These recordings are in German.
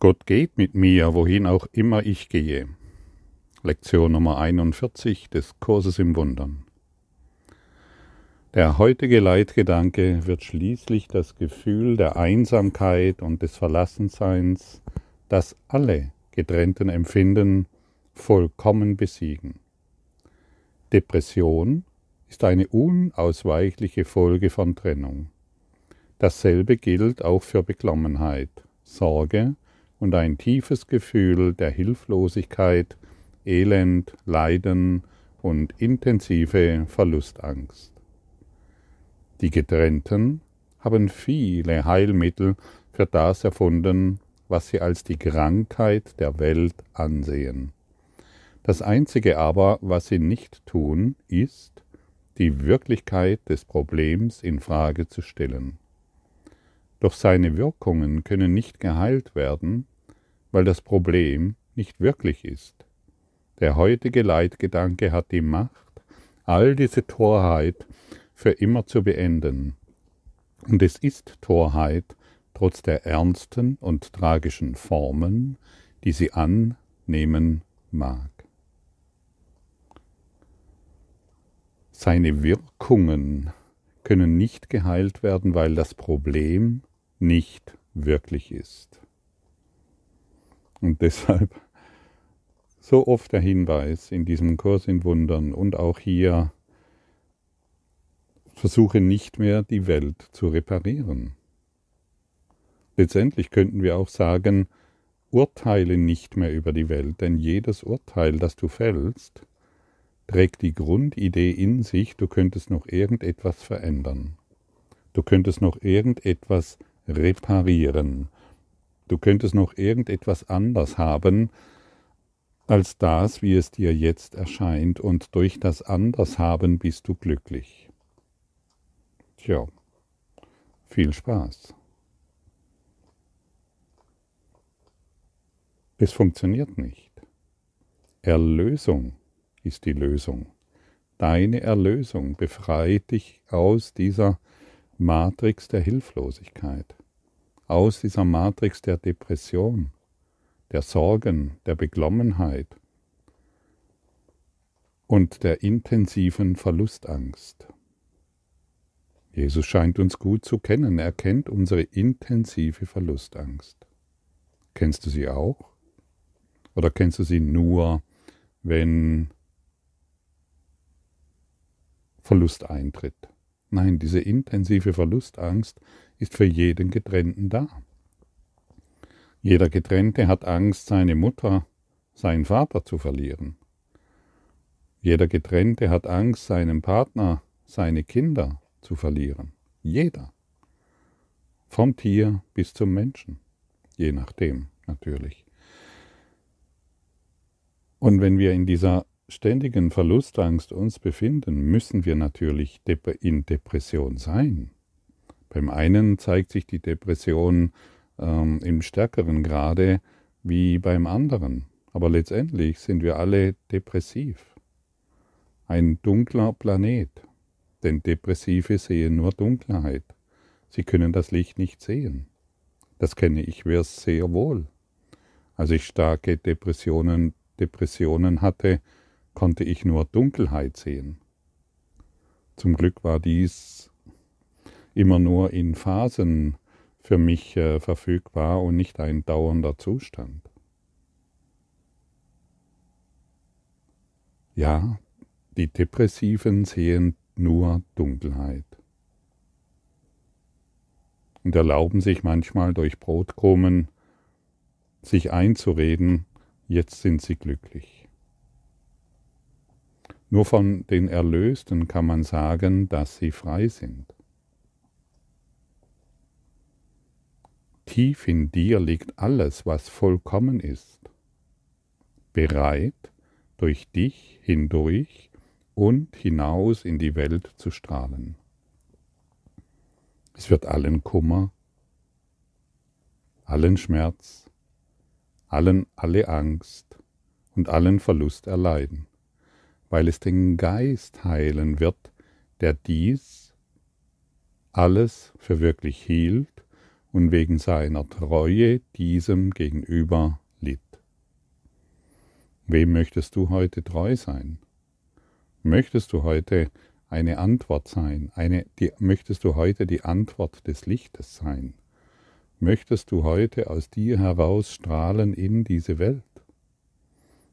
Gott geht mit mir, wohin auch immer ich gehe. Lektion Nummer 41 des Kurses im Wundern. Der heutige Leitgedanke wird schließlich das Gefühl der Einsamkeit und des Verlassenseins, das alle getrennten empfinden, vollkommen besiegen. Depression ist eine unausweichliche Folge von Trennung. Dasselbe gilt auch für Beklommenheit, Sorge und ein tiefes Gefühl der Hilflosigkeit, Elend, Leiden und intensive Verlustangst. Die Getrennten haben viele Heilmittel für das erfunden, was sie als die Krankheit der Welt ansehen. Das Einzige aber, was sie nicht tun, ist, die Wirklichkeit des Problems in Frage zu stellen. Doch seine Wirkungen können nicht geheilt werden, weil das Problem nicht wirklich ist. Der heutige Leitgedanke hat die Macht, all diese Torheit für immer zu beenden. Und es ist Torheit, trotz der ernsten und tragischen Formen, die sie annehmen mag. Seine Wirkungen können nicht geheilt werden, weil das Problem nicht wirklich ist. Und deshalb so oft der Hinweis in diesem Kurs in Wundern und auch hier, versuche nicht mehr die Welt zu reparieren. Letztendlich könnten wir auch sagen, urteile nicht mehr über die Welt, denn jedes Urteil, das du fällst, trägt die Grundidee in sich, du könntest noch irgendetwas verändern. Du könntest noch irgendetwas reparieren. Du könntest noch irgendetwas anders haben als das, wie es dir jetzt erscheint, und durch das Andershaben bist du glücklich. Tja, viel Spaß. Es funktioniert nicht. Erlösung ist die Lösung. Deine Erlösung befreit dich aus dieser Matrix der Hilflosigkeit aus dieser Matrix der Depression, der Sorgen, der Beklommenheit und der intensiven Verlustangst. Jesus scheint uns gut zu kennen. Er kennt unsere intensive Verlustangst. Kennst du sie auch? Oder kennst du sie nur, wenn Verlust eintritt? Nein, diese intensive Verlustangst ist für jeden Getrennten da. Jeder Getrennte hat Angst, seine Mutter, seinen Vater zu verlieren. Jeder Getrennte hat Angst, seinen Partner, seine Kinder zu verlieren. Jeder. Vom Tier bis zum Menschen. Je nachdem natürlich. Und wenn wir in dieser ständigen Verlustangst uns befinden, müssen wir natürlich in Depression sein. Beim einen zeigt sich die Depression ähm, im stärkeren Grade wie beim anderen. Aber letztendlich sind wir alle depressiv. Ein dunkler Planet. Denn Depressive sehen nur Dunkelheit. Sie können das Licht nicht sehen. Das kenne ich sehr wohl. Als ich starke Depressionen, Depressionen hatte, konnte ich nur Dunkelheit sehen. Zum Glück war dies immer nur in Phasen für mich äh, verfügbar und nicht ein dauernder Zustand. Ja, die Depressiven sehen nur Dunkelheit und erlauben sich manchmal durch Brotkrumen sich einzureden, jetzt sind sie glücklich. Nur von den Erlösten kann man sagen, dass sie frei sind. Tief in dir liegt alles, was vollkommen ist, bereit, durch dich hindurch und hinaus in die Welt zu strahlen. Es wird allen Kummer, allen Schmerz, allen alle Angst und allen Verlust erleiden, weil es den Geist heilen wird, der dies alles für wirklich hielt und wegen seiner Treue diesem gegenüber litt. Wem möchtest du heute treu sein? Möchtest du heute eine Antwort sein? Eine, die, möchtest du heute die Antwort des Lichtes sein? Möchtest du heute aus dir heraus strahlen in diese Welt?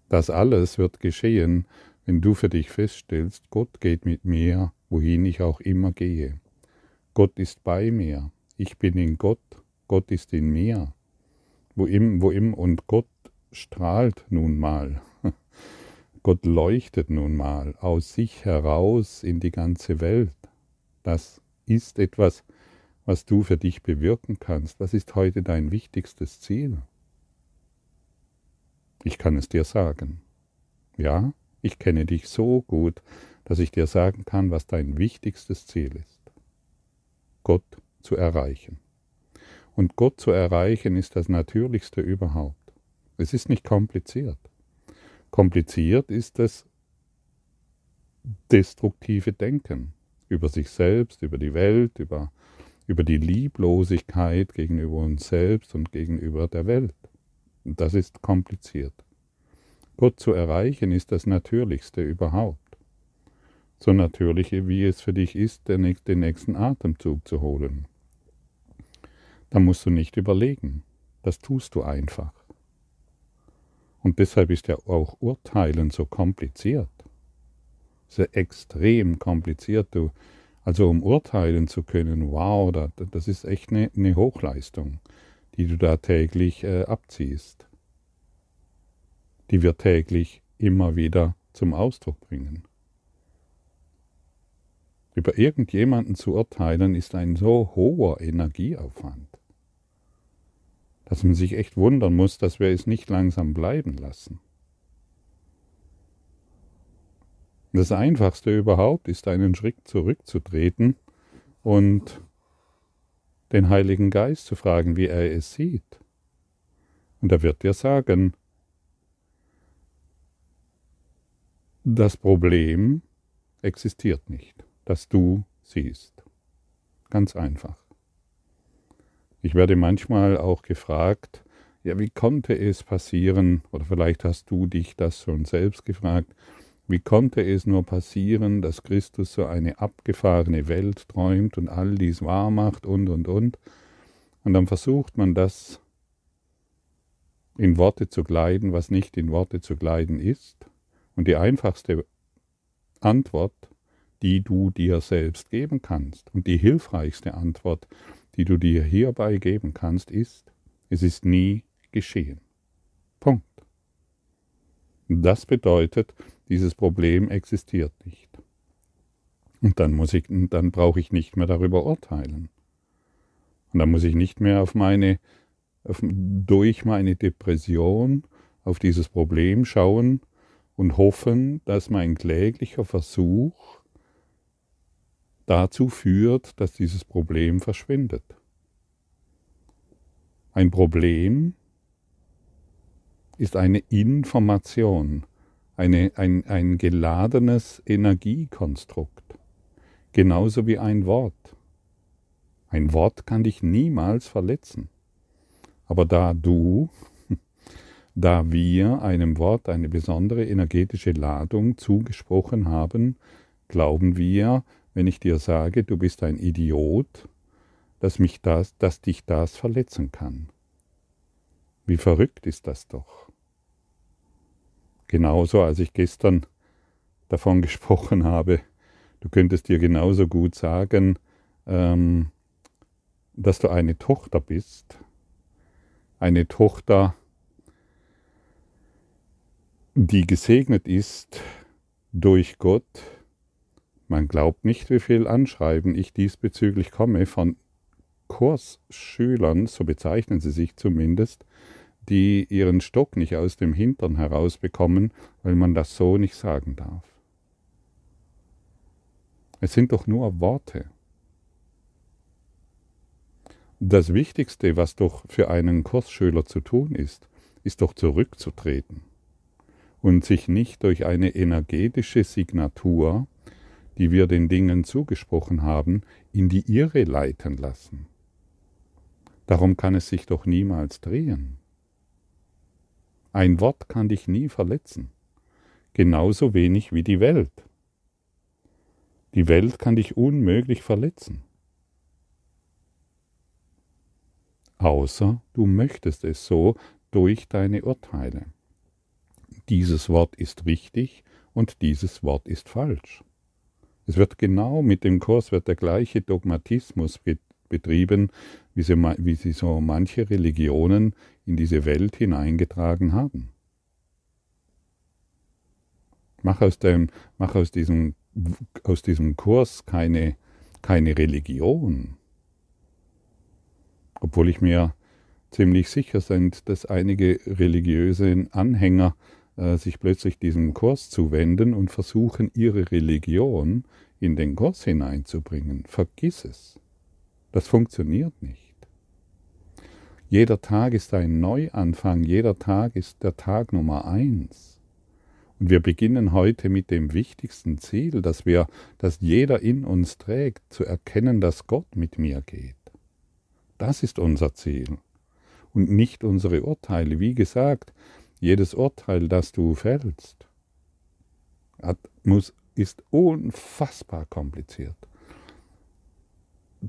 Das alles wird geschehen, wenn du für dich feststellst, Gott geht mit mir, wohin ich auch immer gehe. Gott ist bei mir, ich bin in Gott, Gott ist in mir. Wo im, wo im und Gott strahlt nun mal. Gott leuchtet nun mal aus sich heraus in die ganze Welt. Das ist etwas, was du für dich bewirken kannst. Was ist heute dein wichtigstes Ziel? Ich kann es dir sagen. Ja, ich kenne dich so gut, dass ich dir sagen kann, was dein wichtigstes Ziel ist. Gott zu erreichen. Und Gott zu erreichen ist das Natürlichste überhaupt. Es ist nicht kompliziert. Kompliziert ist das destruktive Denken über sich selbst, über die Welt, über, über die Lieblosigkeit gegenüber uns selbst und gegenüber der Welt. Das ist kompliziert. Gott zu erreichen ist das Natürlichste überhaupt. So natürlich, wie es für dich ist, den nächsten Atemzug zu holen. Da musst du nicht überlegen. Das tust du einfach. Und deshalb ist ja auch Urteilen so kompliziert. So extrem kompliziert. Du, also um urteilen zu können, wow, das ist echt eine, eine Hochleistung, die du da täglich äh, abziehst die wir täglich immer wieder zum Ausdruck bringen. Über irgendjemanden zu urteilen ist ein so hoher Energieaufwand, dass man sich echt wundern muss, dass wir es nicht langsam bleiben lassen. Das Einfachste überhaupt ist, einen Schritt zurückzutreten und den Heiligen Geist zu fragen, wie er es sieht. Und er wird dir sagen, Das Problem existiert nicht, das du siehst. Ganz einfach. Ich werde manchmal auch gefragt, ja, wie konnte es passieren, oder vielleicht hast du dich das schon selbst gefragt, wie konnte es nur passieren, dass Christus so eine abgefahrene Welt träumt und all dies wahr macht und, und, und. Und dann versucht man das in Worte zu kleiden, was nicht in Worte zu kleiden ist. Und die einfachste Antwort, die du dir selbst geben kannst und die hilfreichste Antwort, die du dir hierbei geben kannst, ist, es ist nie geschehen. Punkt. Das bedeutet, dieses Problem existiert nicht. Und dann muss ich, dann brauche ich nicht mehr darüber urteilen. Und dann muss ich nicht mehr auf meine, auf, durch meine Depression auf dieses Problem schauen und hoffen, dass mein kläglicher Versuch dazu führt, dass dieses Problem verschwindet. Ein Problem ist eine Information, eine, ein, ein geladenes Energiekonstrukt, genauso wie ein Wort. Ein Wort kann dich niemals verletzen, aber da du da wir einem Wort eine besondere energetische Ladung zugesprochen haben, glauben wir, wenn ich dir sage, du bist ein Idiot, dass, mich das, dass dich das verletzen kann. Wie verrückt ist das doch. Genauso, als ich gestern davon gesprochen habe, du könntest dir genauso gut sagen, ähm, dass du eine Tochter bist, eine Tochter, die gesegnet ist durch Gott. Man glaubt nicht, wie viel Anschreiben ich diesbezüglich komme von Kursschülern, so bezeichnen sie sich zumindest, die ihren Stock nicht aus dem Hintern herausbekommen, weil man das so nicht sagen darf. Es sind doch nur Worte. Das Wichtigste, was doch für einen Kursschüler zu tun ist, ist doch zurückzutreten und sich nicht durch eine energetische Signatur, die wir den Dingen zugesprochen haben, in die Irre leiten lassen. Darum kann es sich doch niemals drehen. Ein Wort kann dich nie verletzen, genauso wenig wie die Welt. Die Welt kann dich unmöglich verletzen. Außer du möchtest es so durch deine Urteile. Dieses Wort ist richtig und dieses Wort ist falsch. Es wird genau mit dem Kurs wird der gleiche Dogmatismus betrieben, wie sie, wie sie so manche Religionen in diese Welt hineingetragen haben. Mach aus, dem, mach aus, diesem, aus diesem Kurs keine, keine Religion. Obwohl ich mir ziemlich sicher bin, dass einige religiöse Anhänger äh, sich plötzlich diesem Kurs zuwenden und versuchen, ihre Religion in den Kurs hineinzubringen. Vergiss es. Das funktioniert nicht. Jeder Tag ist ein Neuanfang, jeder Tag ist der Tag Nummer eins. Und wir beginnen heute mit dem wichtigsten Ziel, dass wir, dass jeder in uns trägt, zu erkennen, dass Gott mit mir geht. Das ist unser Ziel. Und nicht unsere Urteile. Wie gesagt, jedes Urteil, das du fällst, hat, muss, ist unfassbar kompliziert.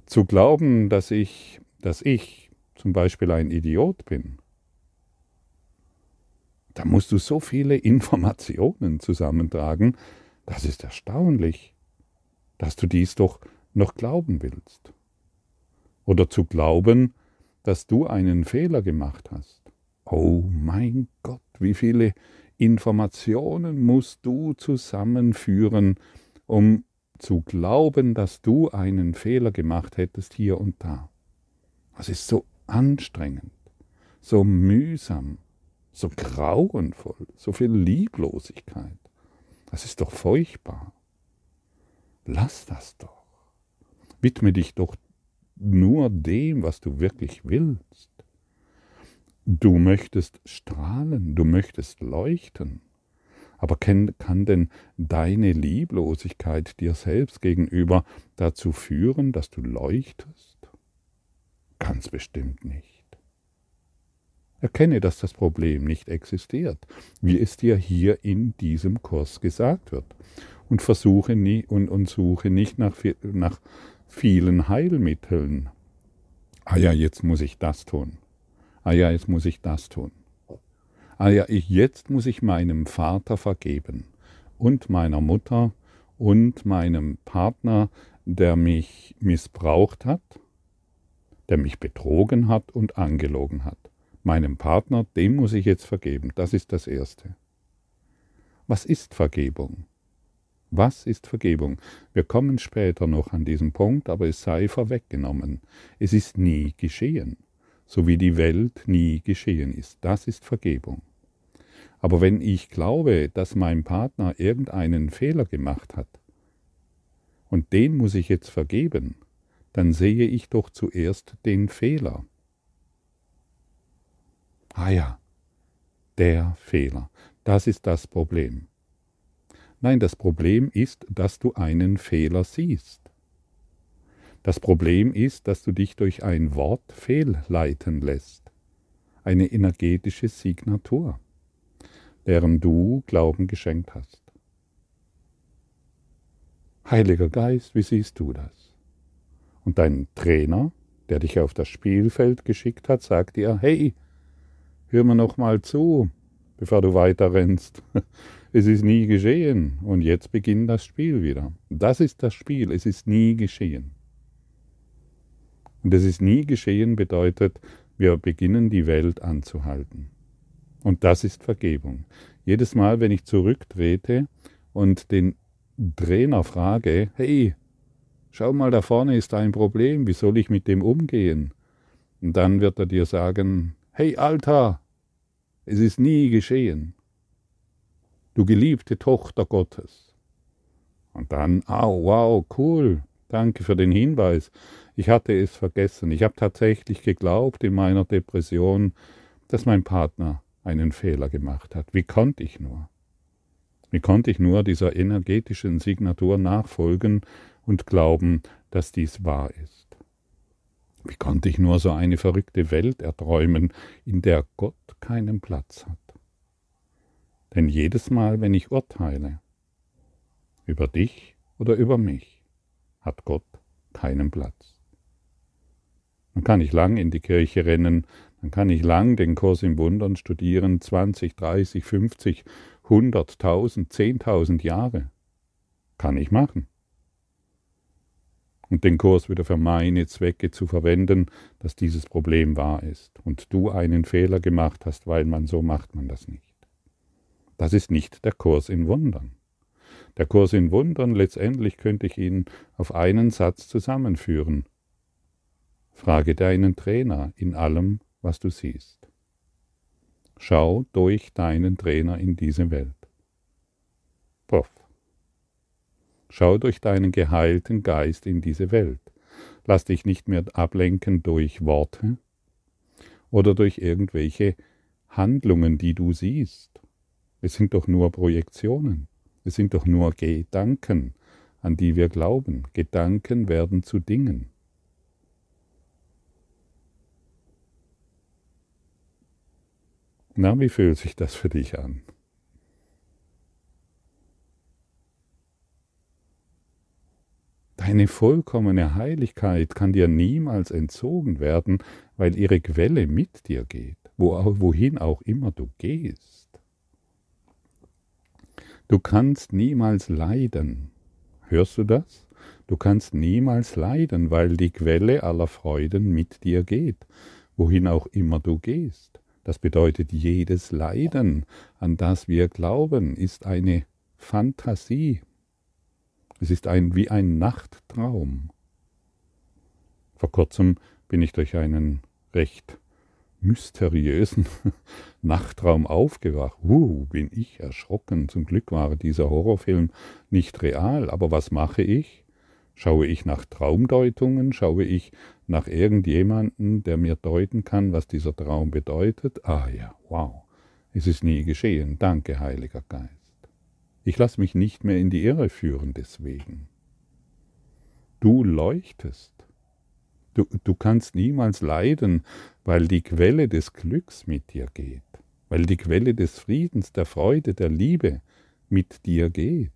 Zu glauben, dass ich, dass ich zum Beispiel ein Idiot bin, da musst du so viele Informationen zusammentragen, das ist erstaunlich, dass du dies doch noch glauben willst. Oder zu glauben, dass du einen Fehler gemacht hast. Oh mein Gott, wie viele Informationen musst du zusammenführen, um zu glauben, dass du einen Fehler gemacht hättest hier und da. Das ist so anstrengend, so mühsam, so grauenvoll, so viel Lieblosigkeit. Das ist doch furchtbar. Lass das doch. Widme dich doch nur dem, was du wirklich willst. Du möchtest strahlen, du möchtest leuchten. Aber kann, denn deine Lieblosigkeit dir selbst gegenüber dazu führen, dass du leuchtest? Ganz bestimmt nicht. Erkenne, dass das Problem nicht existiert, wie es dir hier in diesem Kurs gesagt wird. Und versuche nie und, und suche nicht nach, nach vielen Heilmitteln. Ah ja, jetzt muss ich das tun ah ja, jetzt muss ich das tun. Ah ja, ich, jetzt muss ich meinem Vater vergeben und meiner Mutter und meinem Partner, der mich missbraucht hat, der mich betrogen hat und angelogen hat. Meinem Partner, dem muss ich jetzt vergeben. Das ist das Erste. Was ist Vergebung? Was ist Vergebung? Wir kommen später noch an diesen Punkt, aber es sei vorweggenommen. Es ist nie geschehen so wie die Welt nie geschehen ist. Das ist Vergebung. Aber wenn ich glaube, dass mein Partner irgendeinen Fehler gemacht hat, und den muss ich jetzt vergeben, dann sehe ich doch zuerst den Fehler. Ah ja, der Fehler, das ist das Problem. Nein, das Problem ist, dass du einen Fehler siehst. Das Problem ist, dass du dich durch ein Wort fehlleiten lässt, eine energetische Signatur, deren du Glauben geschenkt hast. Heiliger Geist, wie siehst du das? Und dein Trainer, der dich auf das Spielfeld geschickt hat, sagt dir, hey, hör mir noch mal zu, bevor du weiter rennst. Es ist nie geschehen und jetzt beginnt das Spiel wieder. Das ist das Spiel, es ist nie geschehen. Und es ist nie geschehen bedeutet, wir beginnen die Welt anzuhalten. Und das ist Vergebung. Jedes Mal, wenn ich zurücktrete und den Trainer frage, hey, schau mal, da vorne ist ein Problem, wie soll ich mit dem umgehen? Und dann wird er dir sagen, hey Alter, es ist nie geschehen. Du geliebte Tochter Gottes. Und dann, oh, wow, cool, danke für den Hinweis. Ich hatte es vergessen. Ich habe tatsächlich geglaubt in meiner Depression, dass mein Partner einen Fehler gemacht hat. Wie konnte ich nur? Wie konnte ich nur dieser energetischen Signatur nachfolgen und glauben, dass dies wahr ist? Wie konnte ich nur so eine verrückte Welt erträumen, in der Gott keinen Platz hat? Denn jedes Mal, wenn ich urteile, über dich oder über mich, hat Gott keinen Platz. Man kann nicht lang in die Kirche rennen, man kann nicht lang den Kurs im Wundern studieren, 20, 30, 50, 100, 1000, 10.000 Jahre. Kann ich machen. Und den Kurs wieder für meine Zwecke zu verwenden, dass dieses Problem wahr ist und du einen Fehler gemacht hast, weil man so macht man das nicht. Das ist nicht der Kurs in Wundern. Der Kurs in Wundern, letztendlich könnte ich ihn auf einen Satz zusammenführen. Frage deinen Trainer in allem, was du siehst. Schau durch deinen Trainer in diese Welt. Puff. Schau durch deinen geheilten Geist in diese Welt. Lass dich nicht mehr ablenken durch Worte oder durch irgendwelche Handlungen, die du siehst. Es sind doch nur Projektionen. Es sind doch nur Gedanken, an die wir glauben. Gedanken werden zu Dingen. Na, wie fühlt sich das für dich an? Deine vollkommene Heiligkeit kann dir niemals entzogen werden, weil ihre Quelle mit dir geht, wohin auch immer du gehst. Du kannst niemals leiden. Hörst du das? Du kannst niemals leiden, weil die Quelle aller Freuden mit dir geht, wohin auch immer du gehst. Das bedeutet, jedes Leiden, an das wir glauben, ist eine Fantasie. Es ist ein, wie ein Nachttraum. Vor kurzem bin ich durch einen recht mysteriösen Nachtraum aufgewacht. Uh, bin ich erschrocken. Zum Glück war dieser Horrorfilm nicht real. Aber was mache ich? Schaue ich nach Traumdeutungen? Schaue ich nach irgendjemanden, der mir deuten kann, was dieser Traum bedeutet? Ah ja, wow. Es ist nie geschehen. Danke, Heiliger Geist. Ich lasse mich nicht mehr in die Irre führen deswegen. Du leuchtest. Du, du kannst niemals leiden, weil die Quelle des Glücks mit dir geht, weil die Quelle des Friedens, der Freude, der Liebe mit dir geht.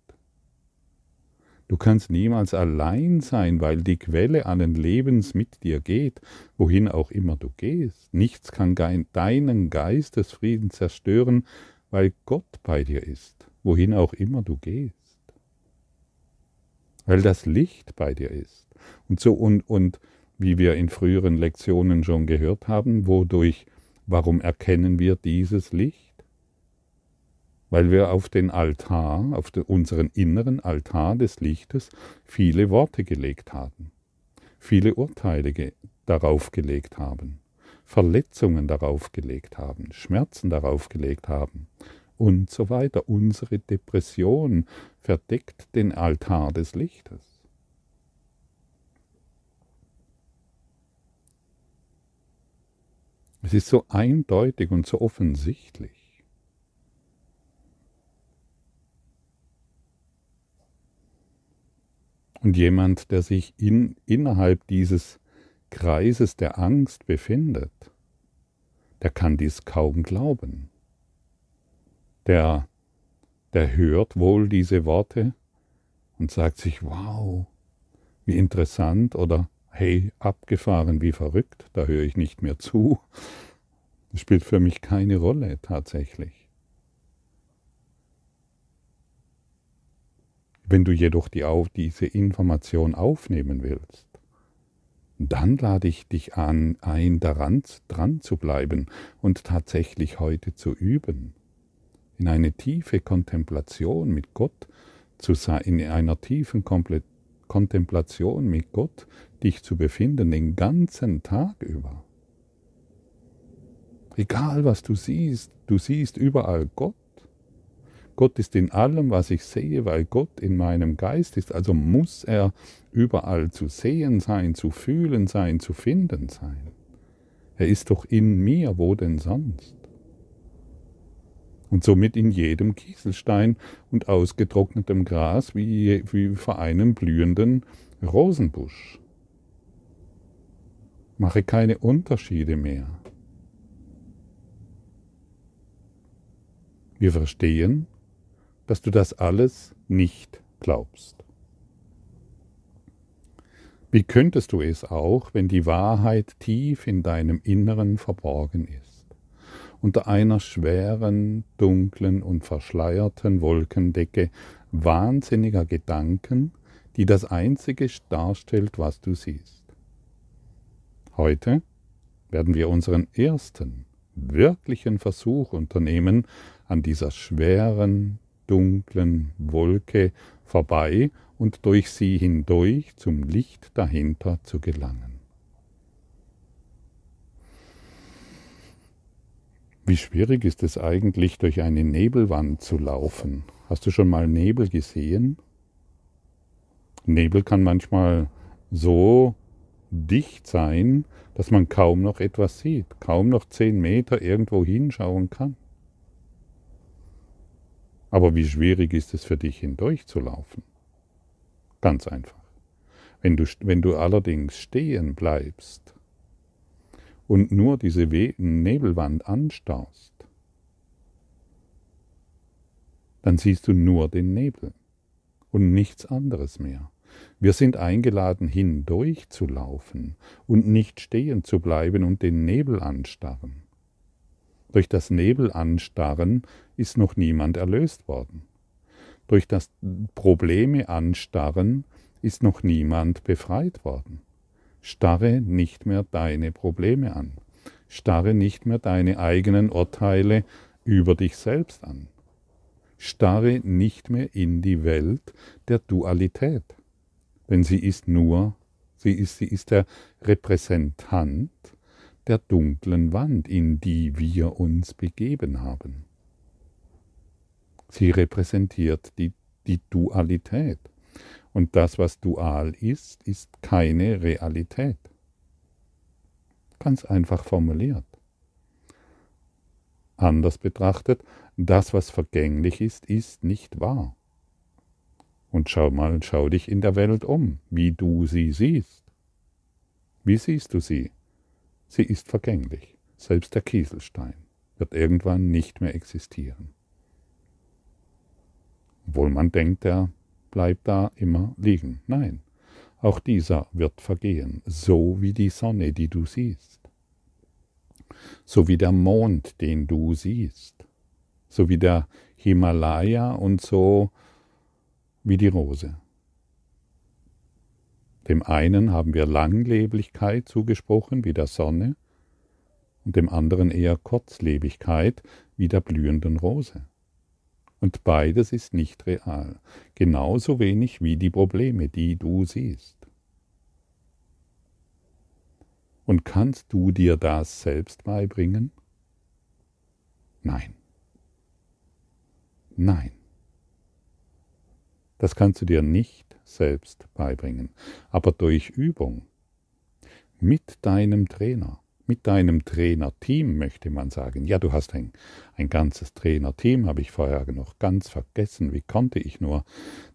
Du kannst niemals allein sein, weil die Quelle allen Lebens mit dir geht, wohin auch immer du gehst. Nichts kann deinen Geistesfrieden zerstören, weil Gott bei dir ist, wohin auch immer du gehst. Weil das Licht bei dir ist. Und so und, und wie wir in früheren Lektionen schon gehört haben, wodurch, warum erkennen wir dieses Licht? Weil wir auf den Altar, auf unseren inneren Altar des Lichtes viele Worte gelegt haben, viele Urteile ge darauf gelegt haben, Verletzungen darauf gelegt haben, Schmerzen darauf gelegt haben und so weiter. Unsere Depression verdeckt den Altar des Lichtes. Es ist so eindeutig und so offensichtlich. Und jemand, der sich in, innerhalb dieses Kreises der Angst befindet, der kann dies kaum glauben. Der, der hört wohl diese Worte und sagt sich, wow, wie interessant oder hey, abgefahren wie verrückt, da höre ich nicht mehr zu. Das spielt für mich keine Rolle tatsächlich. Wenn du jedoch die, diese Information aufnehmen willst, dann lade ich dich an, ein daran dran zu bleiben und tatsächlich heute zu üben, in eine tiefe Kontemplation mit Gott zu sein, in einer tiefen Kontemplation mit Gott dich zu befinden, den ganzen Tag über. Egal was du siehst, du siehst überall Gott. Gott ist in allem, was ich sehe, weil Gott in meinem Geist ist. Also muss er überall zu sehen sein, zu fühlen sein, zu finden sein. Er ist doch in mir, wo denn sonst? Und somit in jedem Kieselstein und ausgetrocknetem Gras wie, wie vor einem blühenden Rosenbusch. Mache keine Unterschiede mehr. Wir verstehen, dass du das alles nicht glaubst. Wie könntest du es auch, wenn die Wahrheit tief in deinem Inneren verborgen ist, unter einer schweren, dunklen und verschleierten Wolkendecke wahnsinniger Gedanken, die das Einzige darstellt, was du siehst. Heute werden wir unseren ersten wirklichen Versuch unternehmen, an dieser schweren, dunklen Wolke vorbei und durch sie hindurch zum Licht dahinter zu gelangen. Wie schwierig ist es eigentlich, durch eine Nebelwand zu laufen? Hast du schon mal Nebel gesehen? Nebel kann manchmal so dicht sein, dass man kaum noch etwas sieht, kaum noch zehn Meter irgendwo hinschauen kann. Aber wie schwierig ist es für dich hindurchzulaufen? Ganz einfach. Wenn du, wenn du allerdings stehen bleibst und nur diese Nebelwand anstarrst, dann siehst du nur den Nebel und nichts anderes mehr. Wir sind eingeladen, hindurch zu laufen und nicht stehen zu bleiben und den Nebel anstarren. Durch das Nebel anstarren ist noch niemand erlöst worden. Durch das Probleme anstarren ist noch niemand befreit worden. Starre nicht mehr deine Probleme an. Starre nicht mehr deine eigenen Urteile über dich selbst an. Starre nicht mehr in die Welt der Dualität. Denn sie ist nur, sie ist, sie ist der Repräsentant der dunklen Wand, in die wir uns begeben haben. Sie repräsentiert die, die Dualität. Und das, was dual ist, ist keine Realität. Ganz einfach formuliert. Anders betrachtet, das, was vergänglich ist, ist nicht wahr. Und schau mal, schau dich in der Welt um, wie du sie siehst. Wie siehst du sie? Sie ist vergänglich. Selbst der Kieselstein wird irgendwann nicht mehr existieren. Obwohl man denkt, er bleibt da immer liegen. Nein, auch dieser wird vergehen, so wie die Sonne, die du siehst, so wie der Mond, den du siehst, so wie der Himalaya und so wie die Rose. Dem einen haben wir Langlebigkeit zugesprochen wie der Sonne und dem anderen eher Kurzlebigkeit wie der blühenden Rose. Und beides ist nicht real, genauso wenig wie die Probleme, die du siehst. Und kannst du dir das selbst beibringen? Nein. Nein. Das kannst du dir nicht selbst beibringen, aber durch Übung mit deinem Trainer, mit deinem Trainerteam, möchte man sagen. Ja, du hast ein, ein ganzes Trainerteam, habe ich vorher noch ganz vergessen. Wie konnte ich nur?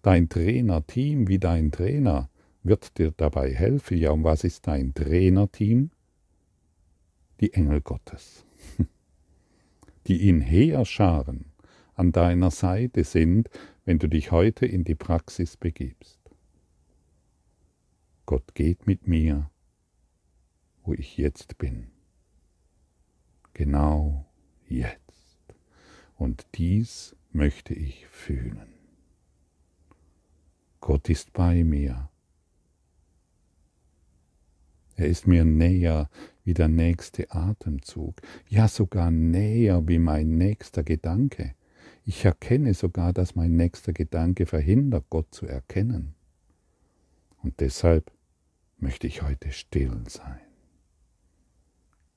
Dein Trainerteam wie dein Trainer wird dir dabei helfen. Ja, und was ist dein Trainerteam? Die Engel Gottes, die ihn herscharen an deiner Seite sind, wenn du dich heute in die Praxis begibst. Gott geht mit mir, wo ich jetzt bin. Genau jetzt. Und dies möchte ich fühlen. Gott ist bei mir. Er ist mir näher wie der nächste Atemzug, ja sogar näher wie mein nächster Gedanke. Ich erkenne sogar, dass mein nächster Gedanke verhindert, Gott zu erkennen. Und deshalb möchte ich heute still sein.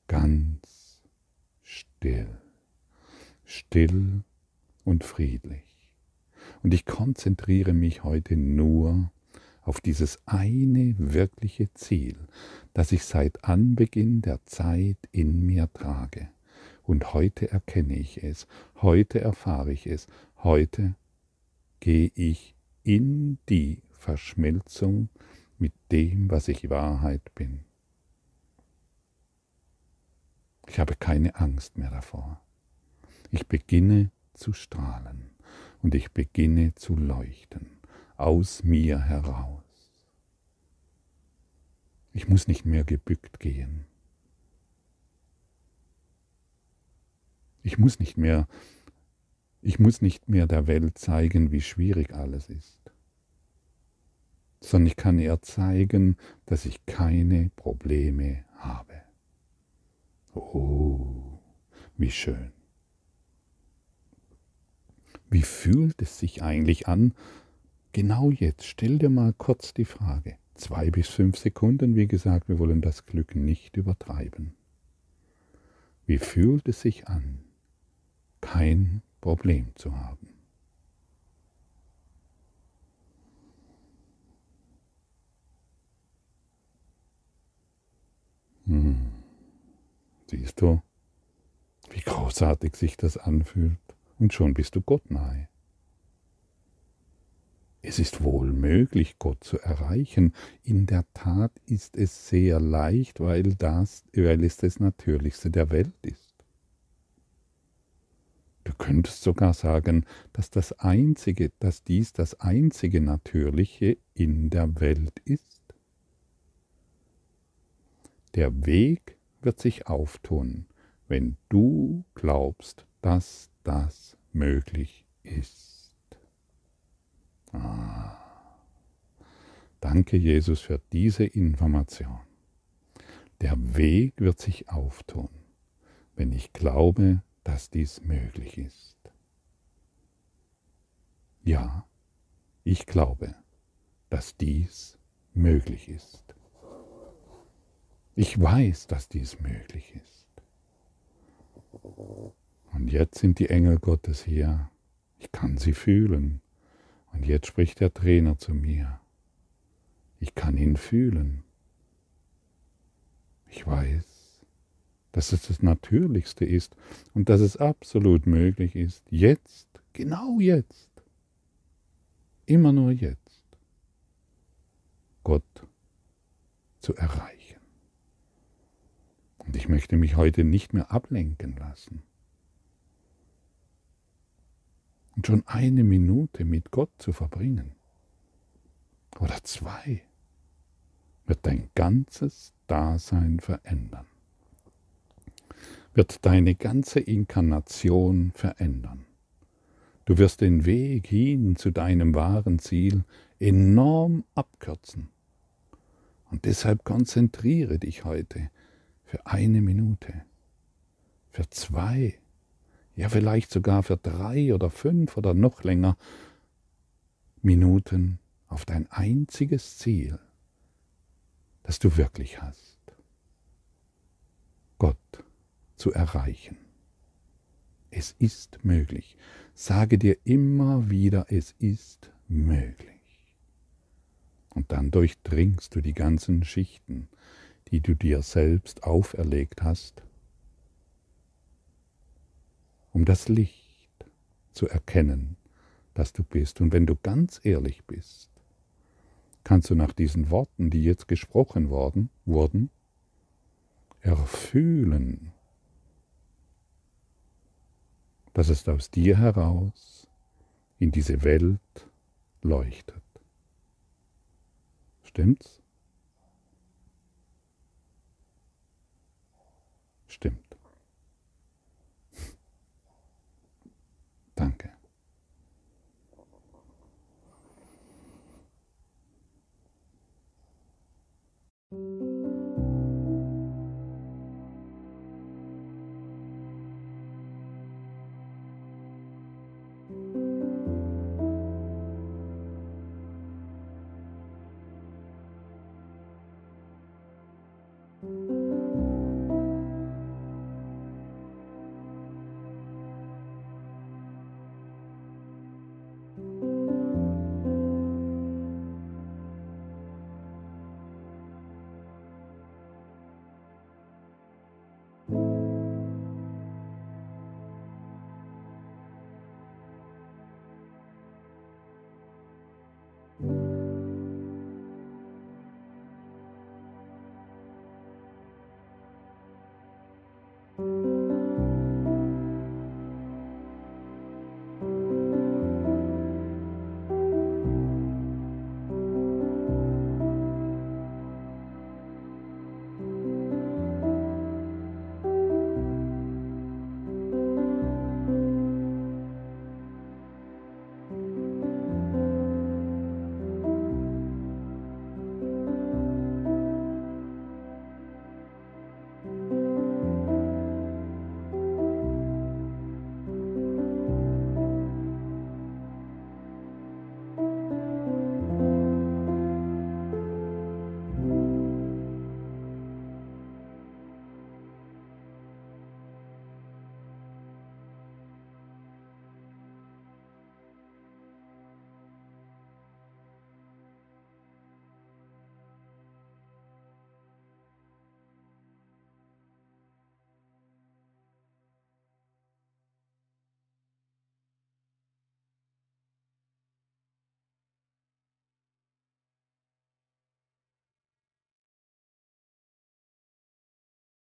Ganz still. Still und friedlich. Und ich konzentriere mich heute nur auf dieses eine wirkliche Ziel, das ich seit Anbeginn der Zeit in mir trage. Und heute erkenne ich es, heute erfahre ich es, heute gehe ich in die Verschmelzung mit dem, was ich Wahrheit bin. Ich habe keine Angst mehr davor. Ich beginne zu strahlen und ich beginne zu leuchten aus mir heraus. Ich muss nicht mehr gebückt gehen. Ich muss nicht mehr ich muss nicht mehr der Welt zeigen, wie schwierig alles ist, sondern ich kann ihr zeigen, dass ich keine Probleme habe. Oh, wie schön. Wie fühlt es sich eigentlich an? Genau jetzt, stell dir mal kurz die Frage. Zwei bis fünf Sekunden, wie gesagt, wir wollen das Glück nicht übertreiben. Wie fühlt es sich an, kein Problem zu haben? Hm. Siehst du, wie großartig sich das anfühlt? Und schon bist du Gott nahe. Es ist wohl möglich, Gott zu erreichen. In der Tat ist es sehr leicht, weil, das, weil es das Natürlichste der Welt ist. Du könntest sogar sagen, dass das einzige, dass dies das einzige Natürliche in der Welt ist. Der Weg wird sich auftun, wenn du glaubst, dass das möglich ist. Ah. Danke, Jesus, für diese Information. Der Weg wird sich auftun, wenn ich glaube, dass dies möglich ist. Ja, ich glaube, dass dies möglich ist. Ich weiß, dass dies möglich ist. Und jetzt sind die Engel Gottes hier. Ich kann sie fühlen. Und jetzt spricht der Trainer zu mir. Ich kann ihn fühlen. Ich weiß, dass es das Natürlichste ist und dass es absolut möglich ist, jetzt, genau jetzt, immer nur jetzt, Gott zu erreichen. Und ich möchte mich heute nicht mehr ablenken lassen. Und schon eine Minute mit Gott zu verbringen, oder zwei, wird dein ganzes Dasein verändern, wird deine ganze Inkarnation verändern. Du wirst den Weg hin zu deinem wahren Ziel enorm abkürzen. Und deshalb konzentriere dich heute für eine Minute, für zwei, ja vielleicht sogar für drei oder fünf oder noch länger Minuten auf dein einziges Ziel, das du wirklich hast, Gott zu erreichen. Es ist möglich. Sage dir immer wieder, es ist möglich. Und dann durchdringst du die ganzen Schichten, die du dir selbst auferlegt hast um das Licht zu erkennen, das du bist. Und wenn du ganz ehrlich bist, kannst du nach diesen Worten, die jetzt gesprochen worden, wurden, erfühlen, dass es aus dir heraus in diese Welt leuchtet. Stimmt's? Danke.